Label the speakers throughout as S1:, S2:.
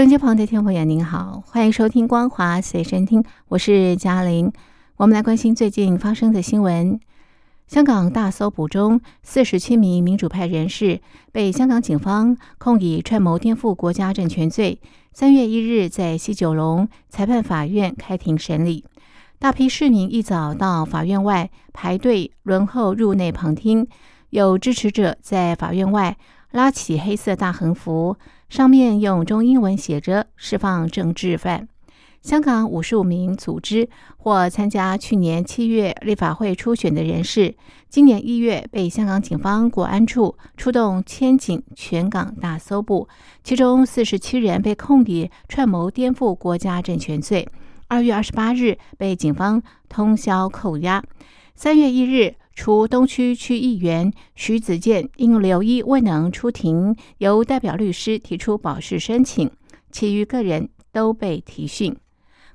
S1: 收音机旁的听众朋友，您好，欢迎收听《光华随身听》，我是嘉玲。我们来关心最近发生的新闻。香港大搜捕中，四十七名民主派人士被香港警方控以串谋颠覆国家政权罪。三月一日，在西九龙裁判法院开庭审理，大批市民一早到法院外排队轮候入内旁听，有支持者在法院外拉起黑色大横幅。上面用中英文写着“释放政治犯”。香港五十五名组织或参加去年七月立法会初选的人士，今年一月被香港警方国安处出动千警全港大搜捕，其中四十七人被控以串谋颠覆国家政权罪。二月二十八日被警方通宵扣押。三月一日。除东区区议员徐子健因留医未能出庭，由代表律师提出保释申请，其余个人都被提讯。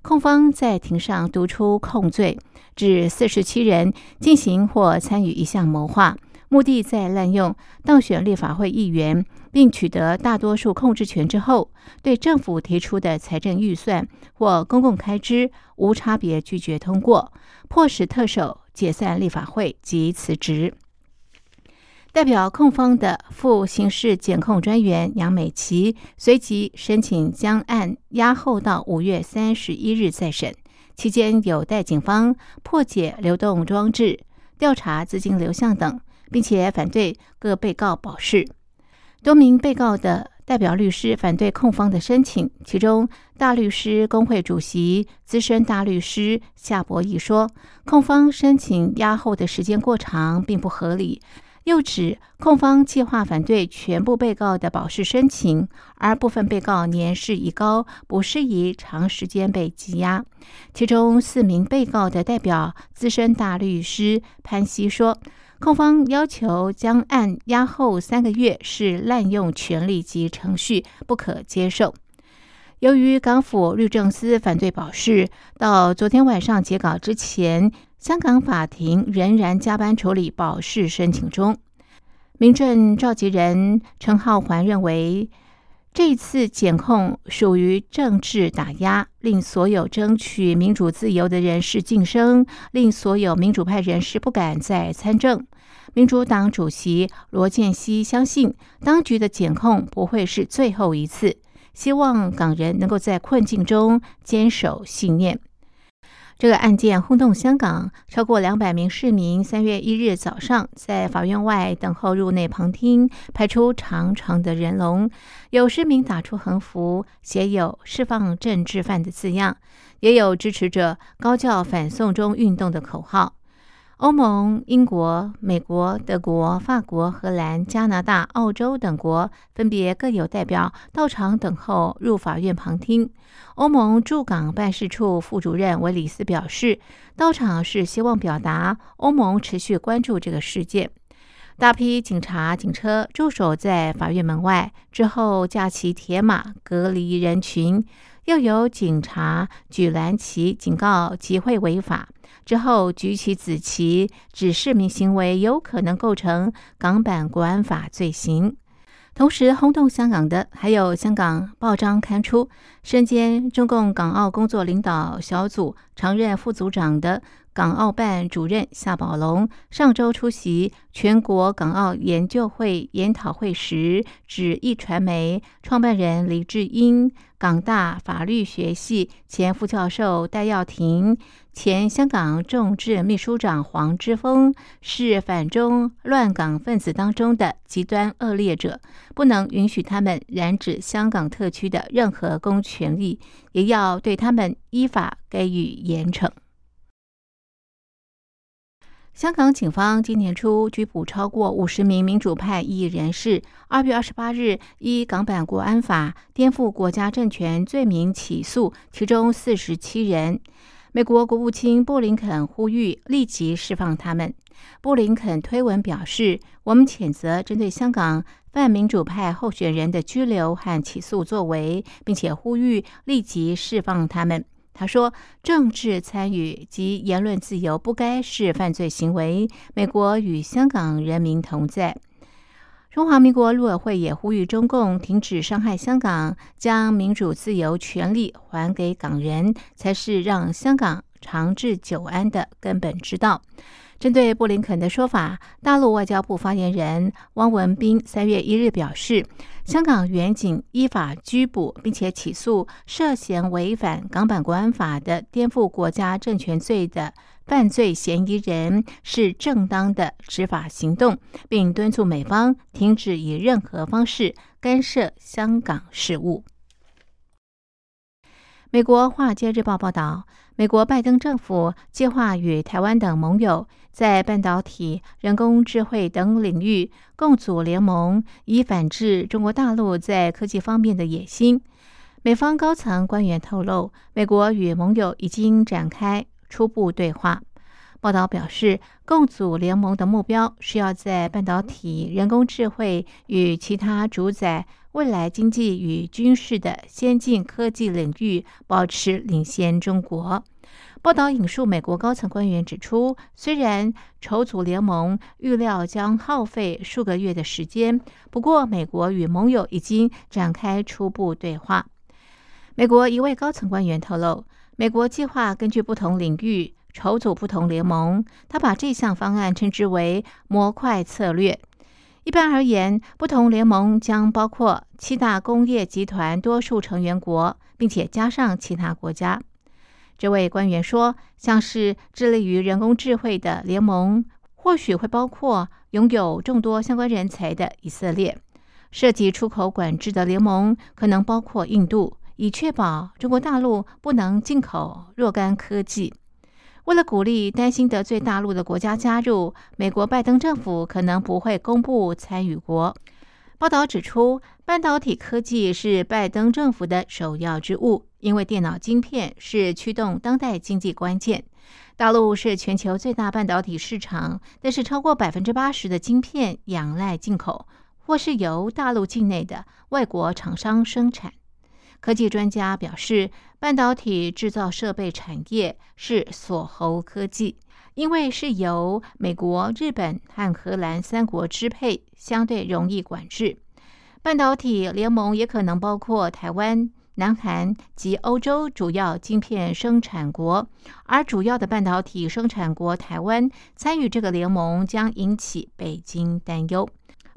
S1: 控方在庭上读出控罪，指四十七人进行或参与一项谋划，目的在滥用当选立法会议员并取得大多数控制权之后，对政府提出的财政预算或公共开支无差别拒绝通过，迫使特首。解散立法会及辞职。代表控方的副刑事检控专员杨美琪随即申请将案押后到五月三十一日再审，期间有待警方破解流动装置、调查资金流向等，并且反对各被告保释。多名被告的。代表律师反对控方的申请，其中大律师工会主席、资深大律师夏博义说，控方申请押后的时间过长并不合理，又指控方计划反对全部被告的保释申请，而部分被告年事已高，不适宜长时间被羁押。其中四名被告的代表资深大律师潘希说。控方要求将案押后三个月是滥用权力及程序，不可接受。由于港府律政司反对保释，到昨天晚上截稿之前，香港法庭仍然加班处理保释申请中。民政召集人陈浩环认为。这次检控属于政治打压，令所有争取民主自由的人士晋升，令所有民主派人士不敢再参政。民主党主席罗建熙相信，当局的检控不会是最后一次，希望港人能够在困境中坚守信念。这个案件轰动香港，超过两百名市民三月一日早上在法院外等候入内旁听，排出长长的人龙。有市民打出横幅，写有“释放政治犯”的字样，也有支持者高叫“反送中运动”的口号。欧盟、英国、美国、德国、法国、荷兰、加拿大、澳洲等国分别各有代表到场等候入法院旁听。欧盟驻港办事处副主任维里斯表示，到场是希望表达欧盟持续关注这个事件。大批警察警车驻守在法院门外，之后架起铁马隔离人群，又有警察举蓝旗警告集会违法。之后举起紫旗，指市民行为有可能构成港版国安法罪行。同时轰动香港的，还有香港报章刊出身兼中共港澳工作领导小组常任副组长的港澳办主任夏宝龙，上周出席全国港澳研究会研讨会时，指一传媒创办人李志英。港大法律学系前副教授戴耀廷、前香港众志秘书长黄之锋是反中乱港分子当中的极端恶劣者，不能允许他们染指香港特区的任何公权力，也要对他们依法给予严惩。香港警方今年初拘捕超过五十名民主派异议人士。二月二十八日，依港版国安法颠覆国家政权罪名起诉，其中四十七人。美国国务卿布林肯呼吁立即释放他们。布林肯推文表示：“我们谴责针对香港泛民主派候选人的拘留和起诉作为，并且呼吁立即释放他们。”他说：“政治参与及言论自由不该是犯罪行为。美国与香港人民同在。”中华民国陆委会也呼吁中共停止伤害香港，将民主自由权利还给港人，才是让香港长治久安的根本之道。针对布林肯的说法，大陆外交部发言人汪文斌三月一日表示，香港远警依法拘捕并且起诉涉嫌违反港版国安法的颠覆国家政权罪的。犯罪嫌疑人是正当的执法行动，并敦促美方停止以任何方式干涉香港事务。美国《华尔街日报》报道，美国拜登政府计划与台湾等盟友在半导体、人工智慧等领域共组联盟，以反制中国大陆在科技方面的野心。美方高层官员透露，美国与盟友已经展开。初步对话报道表示，共组联盟的目标是要在半导体、人工智慧与其他主宰未来经济与军事的先进科技领域保持领先中国。报道引述美国高层官员指出，虽然筹组联盟预料将耗费数个月的时间，不过美国与盟友已经展开初步对话。美国一位高层官员透露。美国计划根据不同领域筹组不同联盟，他把这项方案称之为“模块策略”。一般而言，不同联盟将包括七大工业集团多数成员国，并且加上其他国家。这位官员说：“像是致力于人工智慧的联盟，或许会包括拥有众多相关人才的以色列；涉及出口管制的联盟，可能包括印度。”以确保中国大陆不能进口若干科技。为了鼓励担心得罪大陆的国家加入，美国拜登政府可能不会公布参与国。报道指出，半导体科技是拜登政府的首要之务，因为电脑晶片是驱动当代经济关键。大陆是全球最大半导体市场，但是超过百分之八十的晶片仰赖进口，或是由大陆境内的外国厂商生产。科技专家表示，半导体制造设备产业是锁喉科技，因为是由美国、日本和荷兰三国支配，相对容易管制。半导体联盟也可能包括台湾、南韩及欧洲主要晶片生产国，而主要的半导体生产国台湾参与这个联盟，将引起北京担忧。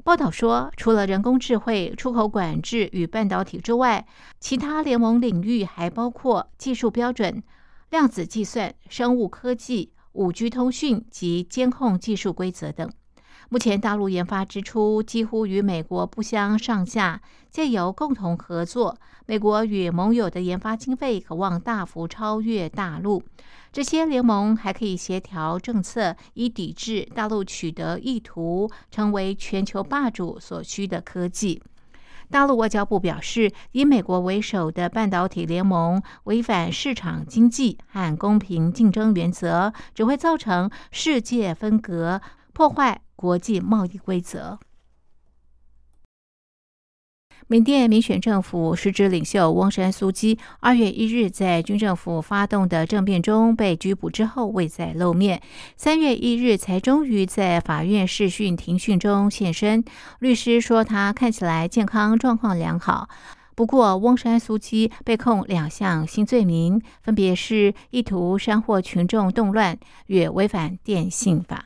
S1: 报道说，除了人工智慧、出口管制与半导体之外，其他联盟领域还包括技术标准、量子计算、生物科技、五 G 通讯及监控技术规则等。目前，大陆研发支出几乎与美国不相上下。借由共同合作，美国与盟友的研发经费可望大幅超越大陆。这些联盟还可以协调政策，以抵制大陆取得意图成为全球霸主所需的科技。大陆外交部表示，以美国为首的半导体联盟违反市场经济和公平竞争原则，只会造成世界分隔，破坏。国际贸易规则。缅甸民选政府实职领袖翁山苏基二月一日在军政府发动的政变中被拘捕之后未再露面，三月一日才终于在法院视讯庭讯中现身。律师说他看起来健康状况良好。不过，翁山苏基被控两项新罪名，分别是意图煽惑群众动乱与违反电信法。